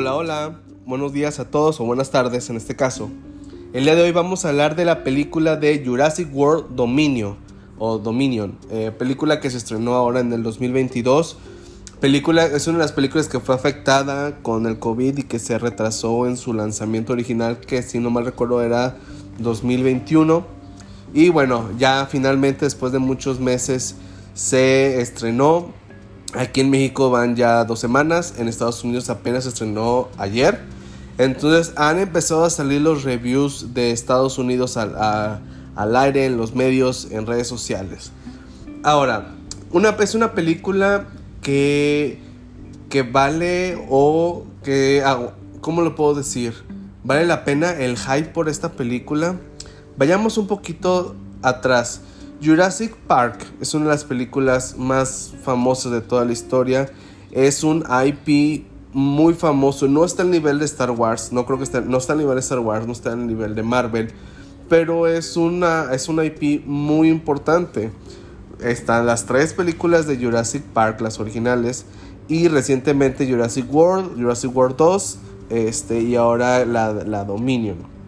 Hola, hola, buenos días a todos o buenas tardes en este caso. El día de hoy vamos a hablar de la película de Jurassic World Dominion o Dominion, eh, película que se estrenó ahora en el 2022. Película, es una de las películas que fue afectada con el COVID y que se retrasó en su lanzamiento original, que si no mal recuerdo era 2021. Y bueno, ya finalmente después de muchos meses se estrenó Aquí en México van ya dos semanas, en Estados Unidos apenas se estrenó ayer. Entonces han empezado a salir los reviews de Estados Unidos al, aire, en los medios, en redes sociales. Ahora, una, es una película que, que vale o que, ¿cómo lo puedo decir? Vale la pena el hype por esta película. Vayamos un poquito atrás. Jurassic Park es una de las películas más famosas de toda la historia. Es un IP muy famoso. No está al nivel de Star Wars. No creo que esté, no está al nivel de Star Wars. No está al nivel de Marvel. Pero es una, es IP muy importante. Están las tres películas de Jurassic Park, las originales. Y recientemente Jurassic World, Jurassic World 2. Este, y ahora la, la Dominion.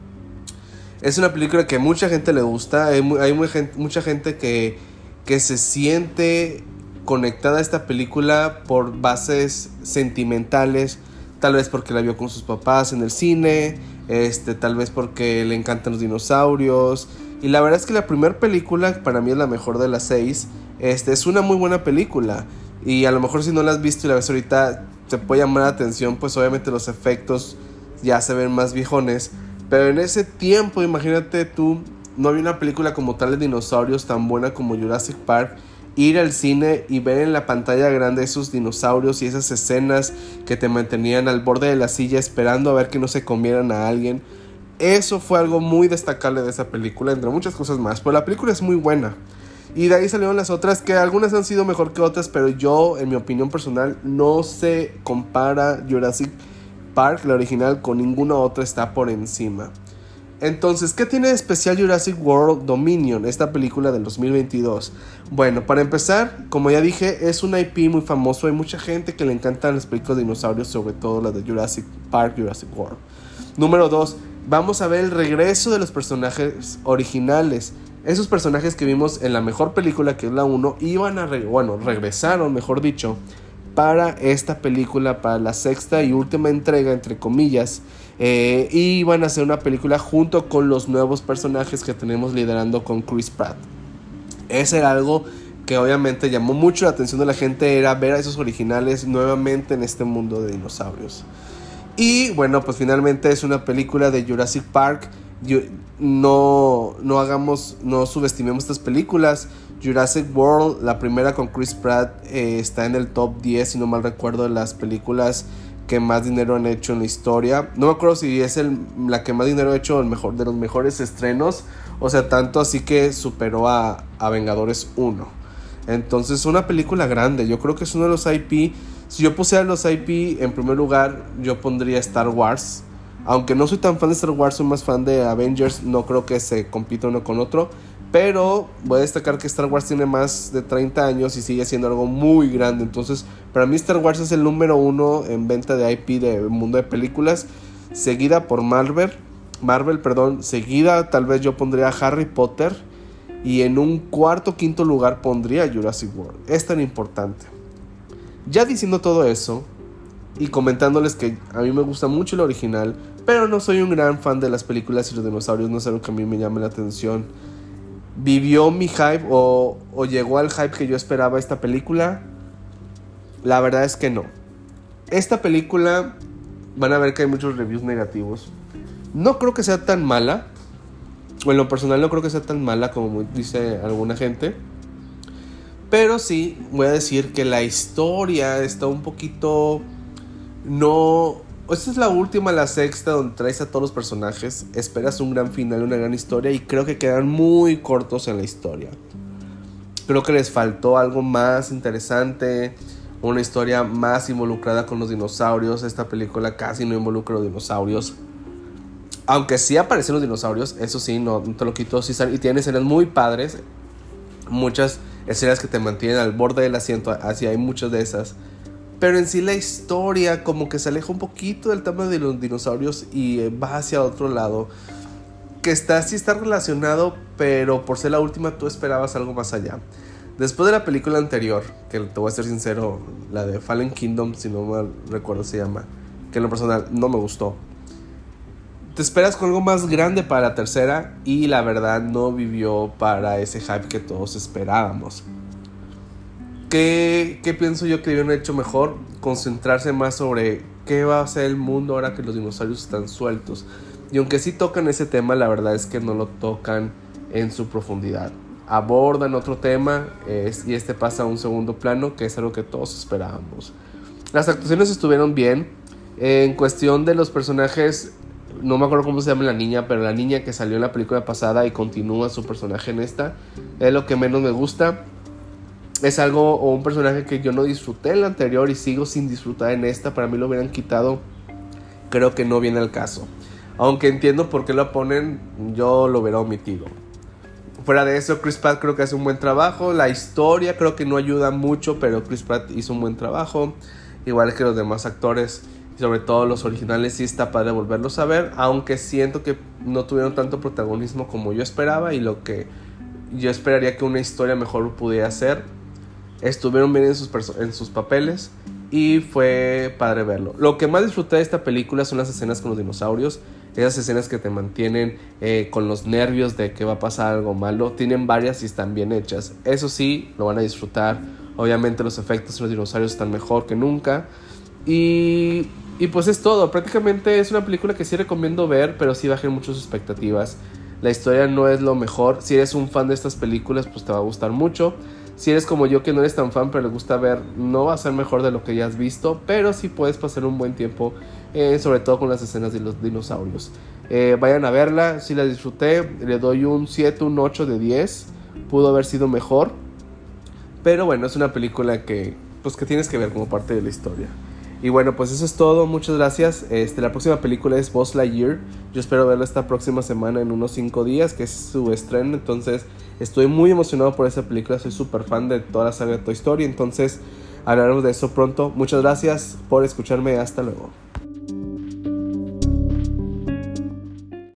Es una película que mucha gente le gusta. Hay, mucha gente que, que se siente conectada a esta película por bases sentimentales. Tal vez porque la vio con sus papás en el cine. Este, tal vez porque le encantan los dinosaurios. Y la verdad es que la primera película, para mí es la mejor de las seis. Este, es una muy buena película. Y a lo mejor si no la has visto y la ves ahorita, te puede llamar la atención. Pues obviamente los efectos ya se ven más viejones. Pero en ese tiempo, imagínate tú, no había una película como tal de dinosaurios tan buena como Jurassic Park. Ir al cine y ver en la pantalla grande esos dinosaurios y esas escenas que te mantenían al borde de la silla esperando a ver que no se comieran a alguien. Eso fue algo muy destacable de esa película, entre muchas cosas más. Pero la película es muy buena. Y de ahí salieron las otras que algunas han sido mejor que otras, pero yo, en mi opinión personal, no se compara Jurassic Park Park, la original, con ninguna otra está por encima. Entonces, ¿qué tiene de especial Jurassic World Dominion, esta película del 2022? Bueno, para empezar, como ya dije, es un IP muy famoso. Hay mucha gente que le encantan las películas de dinosaurios, sobre todo las de Jurassic Park, Jurassic World. Número 2, vamos a ver el regreso de los personajes originales. Esos personajes que vimos en la mejor película, que es la 1, iban a, bueno, regresaron, mejor dicho, para esta película, para la sexta y última entrega, entre comillas. Eh, y van a hacer una película junto con los nuevos personajes que tenemos liderando con Chris Pratt. Ese era algo que obviamente llamó mucho la atención de la gente, era ver a esos originales nuevamente en este mundo de dinosaurios. Y bueno, pues finalmente es una película de Jurassic Park. No, no hagamos, no subestimemos estas películas. Jurassic World, la primera con Chris Pratt, eh, está en el top 10, si no mal recuerdo, de las películas que más dinero han hecho en la historia. No me acuerdo si es el, la que más dinero ha hecho, el mejor, de los mejores estrenos. O sea, tanto así que superó a, a Vengadores 1. Entonces, una película grande. Yo creo que es uno de los IP. Si yo pusiera los IP en primer lugar, yo pondría Star Wars. Aunque no soy tan fan de Star Wars, soy más fan de Avengers. No creo que se compita uno con otro. Pero voy a destacar que Star Wars tiene más de 30 años y sigue siendo algo muy grande. Entonces, para mí Star Wars es el número uno en venta de IP de mundo de películas. Seguida por Marvel. Marvel, perdón. Seguida tal vez yo pondría Harry Potter. Y en un cuarto quinto lugar pondría Jurassic World. Es tan importante. Ya diciendo todo eso y comentándoles que a mí me gusta mucho el original, pero no soy un gran fan de las películas y los dinosaurios, no es algo que a mí me llame la atención vivió mi hype o, llegó al hype que yo esperaba esta película? La verdad es que no. Esta película van a ver que hay muchos reviews negativos. No creo que sea tan mala. O en lo personal no creo que sea tan mala como dice alguna gente. Pero sí, voy a decir que la historia está un poquito... No, esta es la última, la sexta, donde traes a todos los personajes. Esperas un gran final, una gran historia y creo que quedan muy cortos en la historia. Creo que les faltó algo más interesante, una historia más involucrada con los dinosaurios. Esta película casi no involucra a los dinosaurios. Aunque sí aparecen los dinosaurios, eso sí, no, te lo quito. y tiene escenas muy padres. Muchas escenas que te mantienen al borde del asiento, así hay muchas de esas Pero en sí la historia como que se aleja un poquito del tema de los dinosaurios y eh, va hacia otro lado. Que está, sí está relacionado, pero por ser la última tú esperabas algo más allá. Después de la película anterior, que te voy a ser sincero, la de Fallen Kingdom, si no mal recuerdo se llama, que en lo personal no me gustó. Te esperas con algo más grande para la tercera y la verdad no vivió para ese hype que todos esperábamos. ¿Qué, qué pienso yo que debieron hecho mejor? Concentrarse más sobre qué va a ser el mundo ahora que los dinosaurios están sueltos. Y aunque sí tocan ese tema, la verdad es que no lo tocan en su profundidad abordan otro tema y este pasa a un segundo plano, que es algo que todos esperábamos. Las actuaciones estuvieron bien. En cuestión de los personajes, no me acuerdo cómo se llama la niña, pero la niña que salió en la película pasada y continúa su personaje en esta, es lo que menos me gusta. Es algo o un personaje que yo no disfruté en la anterior y sigo sin disfrutar en esta. Para mí lo hubieran quitado. Creo que no viene al caso. Aunque entiendo por qué lo ponen, yo lo hubiera omitido. Fuera de eso, Chris Pratt creo que hace un buen trabajo. La historia creo que no ayuda mucho, pero Chris Pratt hizo un buen trabajo. Igual que los demás actores, sobre todo los originales, sí está padre volverlos a ver. Aunque siento que no tuvieron tanto protagonismo como yo esperaba y lo que yo esperaría que una historia mejor pudiera ser. Estuvieron bien en sus, en sus papeles y fue padre verlo. Lo que más disfruté de esta película son las escenas con los dinosaurios esas escenas que te mantienen eh, con los nervios de que va a pasar algo malo, tienen varias y están bien hechas. Eso sí, lo van a disfrutar. Obviamente los efectos en los dinosaurios están mejor que nunca. Y, y pues es todo. Prácticamente es una película que sí recomiendo ver, pero sí bajen muchas expectativas. La historia no es lo mejor. Si eres un fan de estas películas, pues te va a gustar mucho. Si eres como yo que no eres tan fan pero le gusta ver, no va a ser mejor de lo que ya has visto, pero sí puedes pasar un buen tiempo, eh, sobre todo con las escenas de los dinosaurios. Eh, vayan a verla, si la disfruté, le doy un 7, un 8 de 10, pudo haber sido mejor, pero bueno, es una película que, pues, que tienes que ver como parte de la historia. Y bueno, pues eso es todo. Muchas gracias. Este, la próxima película es Boss Lightyear. Yo espero verla esta próxima semana en unos 5 días, que es su estreno. Entonces, estoy muy emocionado por esa película. Soy súper fan de toda la saga de Toy Story. Entonces, hablaremos de eso pronto. Muchas gracias por escucharme. Hasta luego.